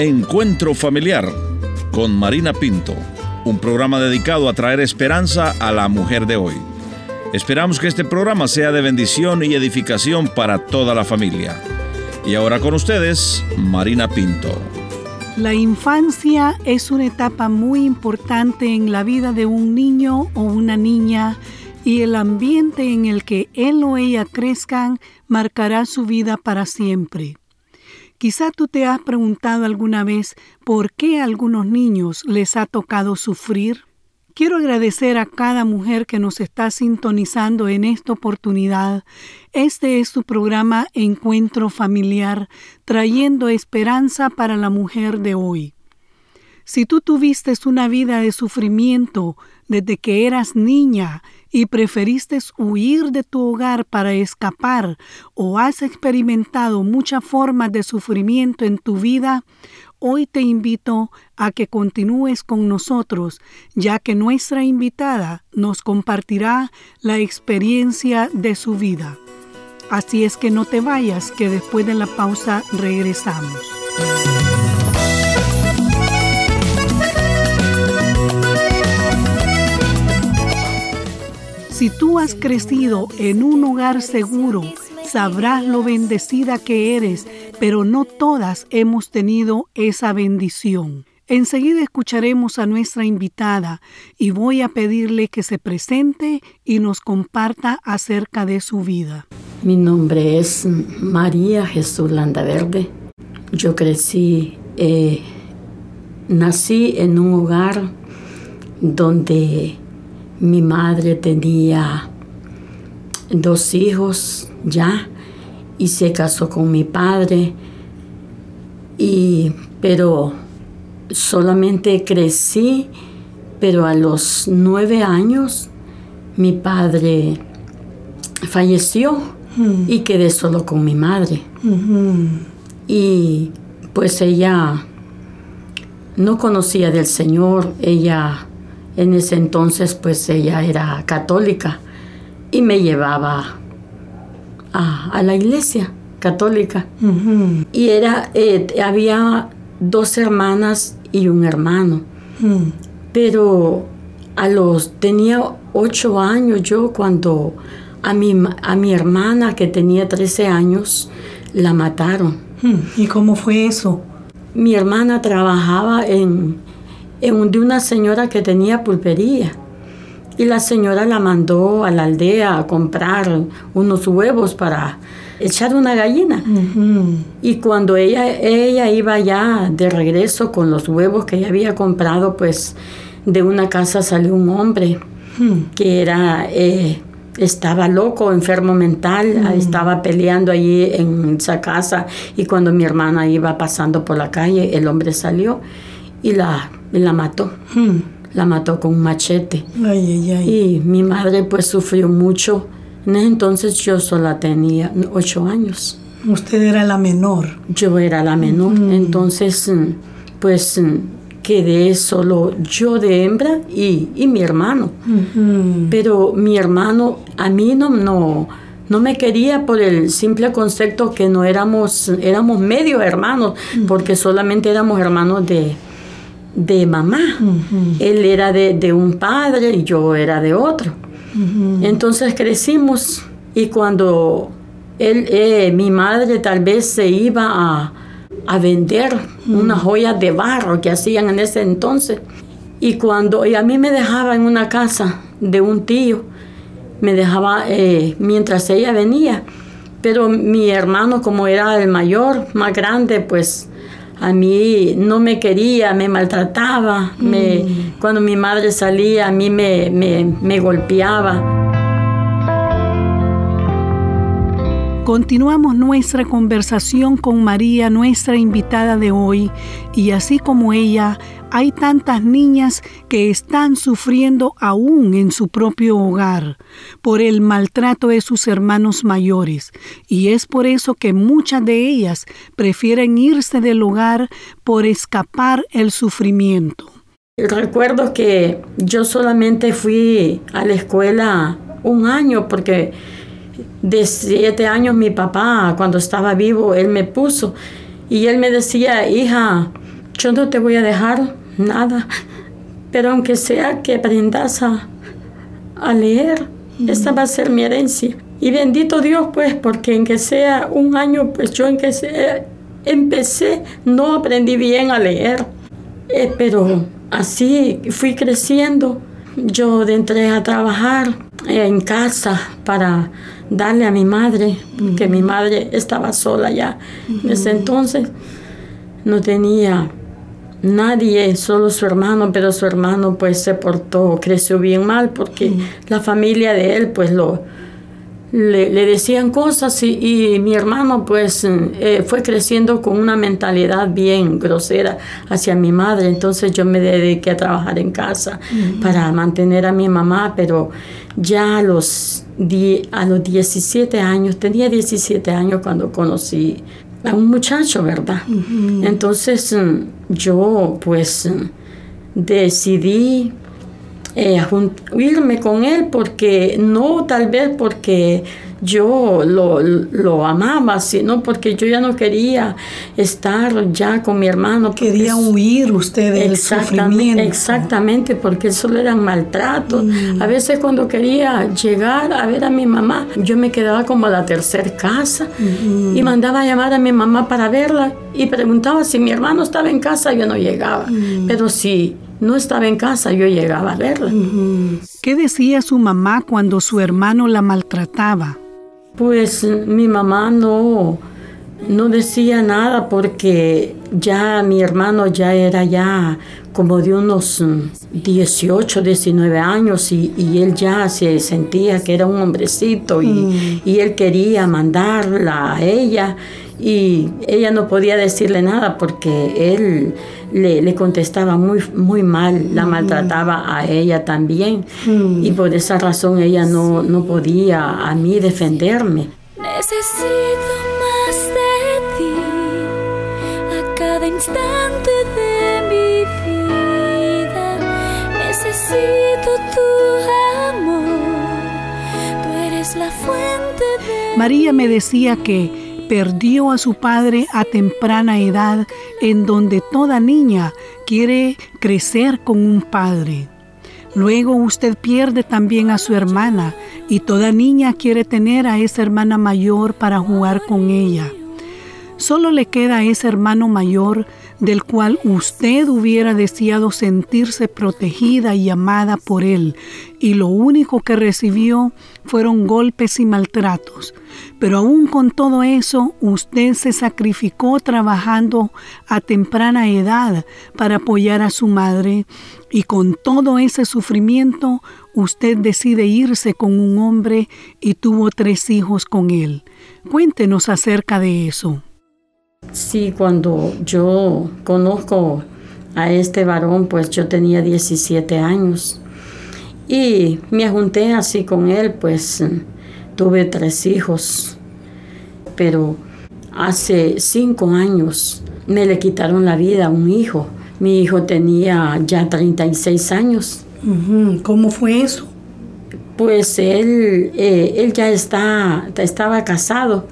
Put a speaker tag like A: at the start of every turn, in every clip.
A: Encuentro Familiar con Marina Pinto, un programa dedicado a traer esperanza a la mujer de hoy. Esperamos que este programa sea de bendición y edificación para toda la familia. Y ahora con ustedes, Marina Pinto.
B: La infancia es una etapa muy importante en la vida de un niño o una niña y el ambiente en el que él o ella crezcan marcará su vida para siempre. Quizá tú te has preguntado alguna vez por qué a algunos niños les ha tocado sufrir. Quiero agradecer a cada mujer que nos está sintonizando en esta oportunidad. Este es su programa Encuentro Familiar, trayendo esperanza para la mujer de hoy. Si tú tuviste una vida de sufrimiento desde que eras niña y preferiste huir de tu hogar para escapar o has experimentado muchas formas de sufrimiento en tu vida, hoy te invito a que continúes con nosotros, ya que nuestra invitada nos compartirá la experiencia de su vida. Así es que no te vayas, que después de la pausa regresamos. Si tú has crecido en un hogar seguro, sabrás lo bendecida que eres, pero no todas hemos tenido esa bendición. Enseguida escucharemos a nuestra invitada y voy a pedirle que se presente y nos comparta acerca de su vida.
C: Mi nombre es María Jesús Landaverde. Yo crecí, eh, nací en un hogar donde mi madre tenía dos hijos ya y se casó con mi padre. Y, pero solamente crecí, pero a los nueve años mi padre falleció mm. y quedé solo con mi madre. Mm-hmm. Y pues ella no conocía del Señor, ella en ese entonces pues ella era católica y me llevaba a, la iglesia católica. Y era, eh, había dos hermanas y un hermano. Pero a los, tenía ocho años yo cuando a mi, a mi hermana que tenía 13 años la mataron.
B: ¿Y cómo fue eso?
C: Mi hermana trabajaba en, de una señora que tenía pulpería. Y la señora la mandó a la aldea a comprar unos huevos para echar una gallina. Y cuando ella, ella iba ya de regreso con los huevos que ella había comprado, pues de una casa salió un hombre que era, eh, estaba loco, enfermo mental, estaba peleando allí en esa casa. Y cuando mi hermana iba pasando por la calle, el hombre salió y la la mató. Hmm. La mató con un machete. Y mi madre pues sufrió mucho. En ese entonces yo solo tenía ocho años.
B: Usted era la menor.
C: Yo era la menor. Hmm. Entonces pues quedé solo yo de hembra y, mi hermano. Hmm. Pero mi hermano a mí no, no, no me quería por el simple concepto que no éramos, éramos medio hermanos, porque solamente éramos hermanos de, de mamá. Él era de, un padre y yo era de otro. Entonces crecimos y cuando él, eh, mi madre tal vez se iba a, a vender unas joyas de barro que hacían en ese entonces. Y cuando y a mí me dejaba en una casa de un tío, me dejaba eh, mientras ella venía. Pero mi hermano, como era el mayor, más grande, pues a mí no me quería, me maltrataba, me, mm. cuando mi madre salía a mí me, me golpeaba.
B: Continuamos nuestra conversación con María, nuestra invitada de hoy, y así como ella, hay tantas niñas que están sufriendo aún en su propio hogar por el maltrato de sus hermanos mayores, y es por eso que muchas de ellas prefieren irse del hogar por escapar el sufrimiento.
C: Recuerdo que yo solamente fui a la escuela un año porque de siete años mi papá, cuando estaba vivo, él me puso y él me decía, hija, yo no te voy a dejar nada, pero aunque sea que aprendas a, a leer, esa va a ser mi herencia. Y bendito Dios, pues, porque en que sea un año, pues yo en que sea, empecé, no aprendí bien a leer, eh, pero así fui creciendo. Yo entré a trabajar en casa para darle a mi madre, que mi madre estaba sola ya. Ese entonces. No tenía nadie, solo su hermano, pero su hermano pues se portó, creció bien mal porque la familia de él pues lo, le, decían cosas y, mi hermano pues eh, fue creciendo con una mentalidad bien grosera hacia mi madre. Entonces yo me dediqué a trabajar en casa para mantener a mi mamá, pero ya a los, a los 17 años, tenía 17 años cuando conocí a un muchacho, ¿verdad? Entonces yo pues decidí eh, irme con él porque no tal vez porque yo lo, lo, amaba, sino porque yo ya no quería estar ya con mi hermano.
B: Quería huir usted del sufrimiento.
C: Exactamente, porque solo eran maltratos. Mm. A veces cuando quería llegar a ver a mi mamá, yo me quedaba como a la tercera casa mm. y mandaba a llamar a mi mamá para verla y preguntaba si mi hermano estaba en casa, yo no llegaba. Mm. Pero si no estaba en casa, yo llegaba a verla.
B: ¿Qué decía su mamá cuando su hermano la maltrataba?
C: Pues mi mamá no, no decía nada porque ya mi hermano ya era ya como de unos 18, 19 años y, él ya se sentía que era un hombrecito y, mm. y él quería mandarla a ella y ella no podía decirle nada porque él le, contestaba muy, muy mal, la maltrataba a ella también y por esa razón ella no, no podía a mí defenderme.
D: Necesito de ti a cada instante de mi vida. Necesito tu amor, tú eres la fuente de...
B: María me decía que perdió a su padre a temprana edad, en donde toda niña quiere crecer con un padre. Luego usted pierde también a su hermana y toda niña quiere tener a esa hermana mayor para jugar con ella. Solo le queda a ese hermano mayor del cual usted hubiera deseado sentirse protegida y amada por él, y lo único que recibió fueron golpes y maltratos. Pero aún con todo eso, usted se sacrificó trabajando a temprana edad para apoyar a su madre, y con todo ese sufrimiento, usted decide irse con un hombre y tuvo tres hijos con él. Cuéntenos acerca de eso.
C: Sí, cuando yo conozco a este varón, pues yo tenía 17 años y me junté así con él, pues tuve tres hijos, pero hace cinco años me le quitaron la vida a un hijo. Mi hijo tenía ya 36 años.
B: ¿Cómo fue eso?
C: Pues él, eh, él ya está, estaba casado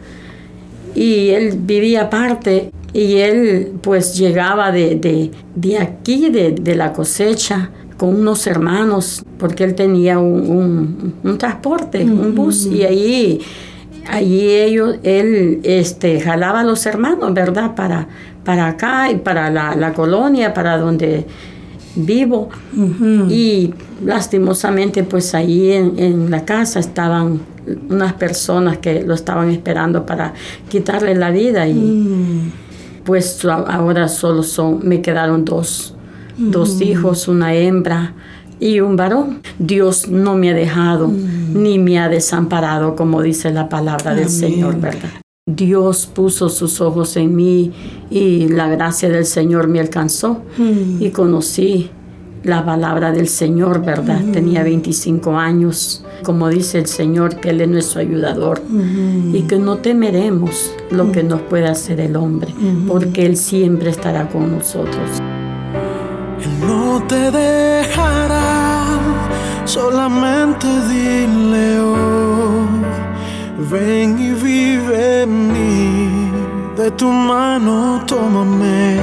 C: y él vivía aparte y él pues llegaba de, de, aquí, de, la cosecha, con unos hermanos, porque él tenía un, transporte, un bus, y ahí, allí ellos, él este, jalaba a los hermanos, ¿verdad? Para, para acá y para la, colonia, para donde vivo. Y lastimosamente, pues ahí en, en la casa estaban unas personas que lo estaban esperando para quitarle la vida y mm. pues ahora solo son, me quedaron dos, dos mm. hijos, una hembra y un varón. Dios no me ha dejado mm. ni me ha desamparado, como dice la palabra del Señor, ¿verdad? Dios puso sus ojos en mí y la gracia del Señor me alcanzó y conocí la palabra del Señor, ¿verdad? Tenía 25 años. Como dice el Señor, que Él es nuestro ayudador y que no temeremos lo que nos pueda hacer el hombre, porque Él siempre estará con nosotros.
E: Él no te dejará, solamente dile hoy, ven y vive en mí, de tu mano tómame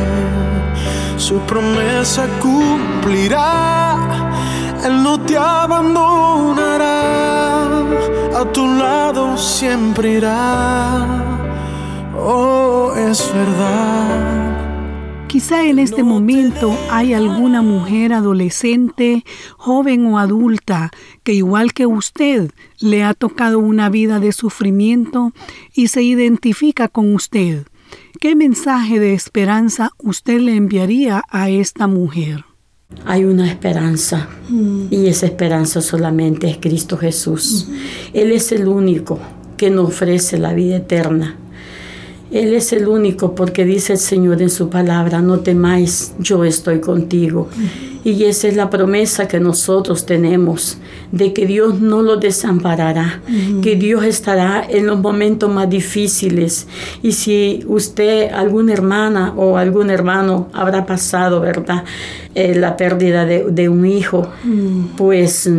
E: su promesa cumplirá. Él no te abandonará, a tu lado siempre irá. Oh, es verdad.
B: Quizá en este momento hay alguna mujer adolescente, joven o adulta que igual que usted le ha tocado una vida de sufrimiento y se identifica con usted. ¿Qué mensaje de esperanza usted le enviaría a esta mujer?
C: Hay una esperanza y esa esperanza solamente es Cristo Jesús. Él es el único que nos ofrece la vida eterna. Él es el único porque dice el Señor en su palabra, no temáis, yo estoy contigo. Y esa es la promesa que nosotros tenemos, de que Dios no lo desamparará, que Dios estará en los momentos más difíciles. Y si usted, alguna hermana o algún hermano habrá pasado, ¿verdad? Eh, la pérdida de, de un hijo, pues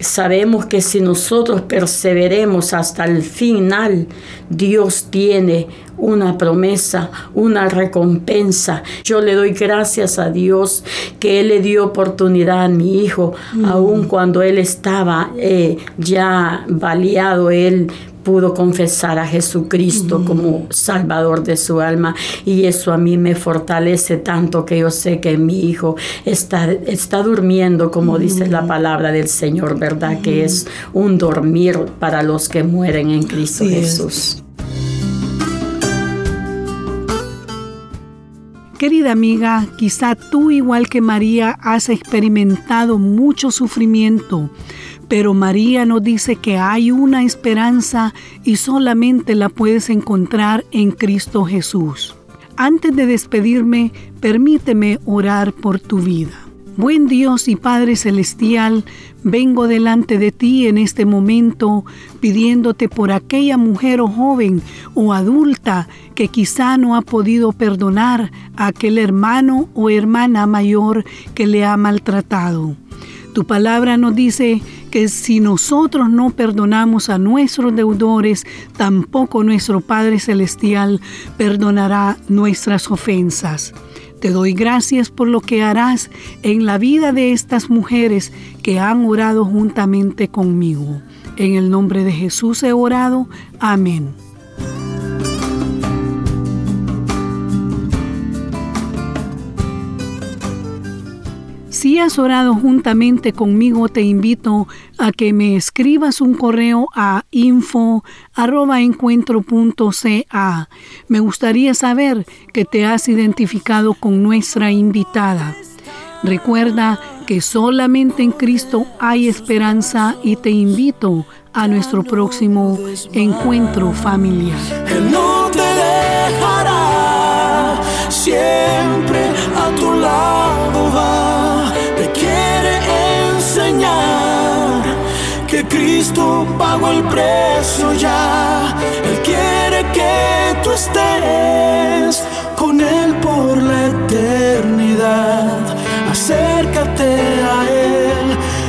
C: sabemos que si nosotros perseveremos hasta el final, Dios tiene una promesa, una recompensa. Yo le doy gracias a Dios que Él le dio oportunidad a mi hijo, aun cuando Él estaba eh, ya baleado, Él pudo confesar a Jesucristo como Salvador de su alma y eso a mí me fortalece tanto que yo sé que mi hijo está, está durmiendo como dice la palabra del Señor, ¿verdad? Que es un dormir para los que mueren en Cristo Jesús.
B: Querida amiga, quizá tú igual que María has experimentado mucho sufrimiento pero María nos dice que hay una esperanza y solamente la puedes encontrar en Cristo Jesús. Antes de despedirme, permíteme orar por tu vida. Buen Dios y Padre Celestial, vengo delante de ti en este momento pidiéndote por aquella mujer o joven o adulta que quizá no ha podido perdonar a aquel hermano o hermana mayor que le ha maltratado. Tu palabra nos dice que si nosotros no perdonamos a nuestros deudores, tampoco nuestro Padre Celestial perdonará nuestras ofensas. Te doy gracias por lo que harás en la vida de estas mujeres que han orado juntamente conmigo. En el nombre de Jesús he orado. Amén. Si has orado juntamente conmigo, te invito a que me escribas un correo a info@encuentro.ca. Me gustaría saber que te has identificado con nuestra invitada. Recuerda que solamente en Cristo hay esperanza y te invito a nuestro próximo encuentro familiar.
E: No te dejará, siempre a tu lado Cristo pagó el precio ya. Él quiere que tú estés con Él por la eternidad. Acércate a Él,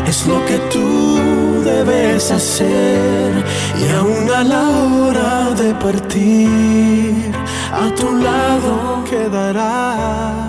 E: es lo que tú debes hacer. Y aún a la hora de partir, a tu lado quedará.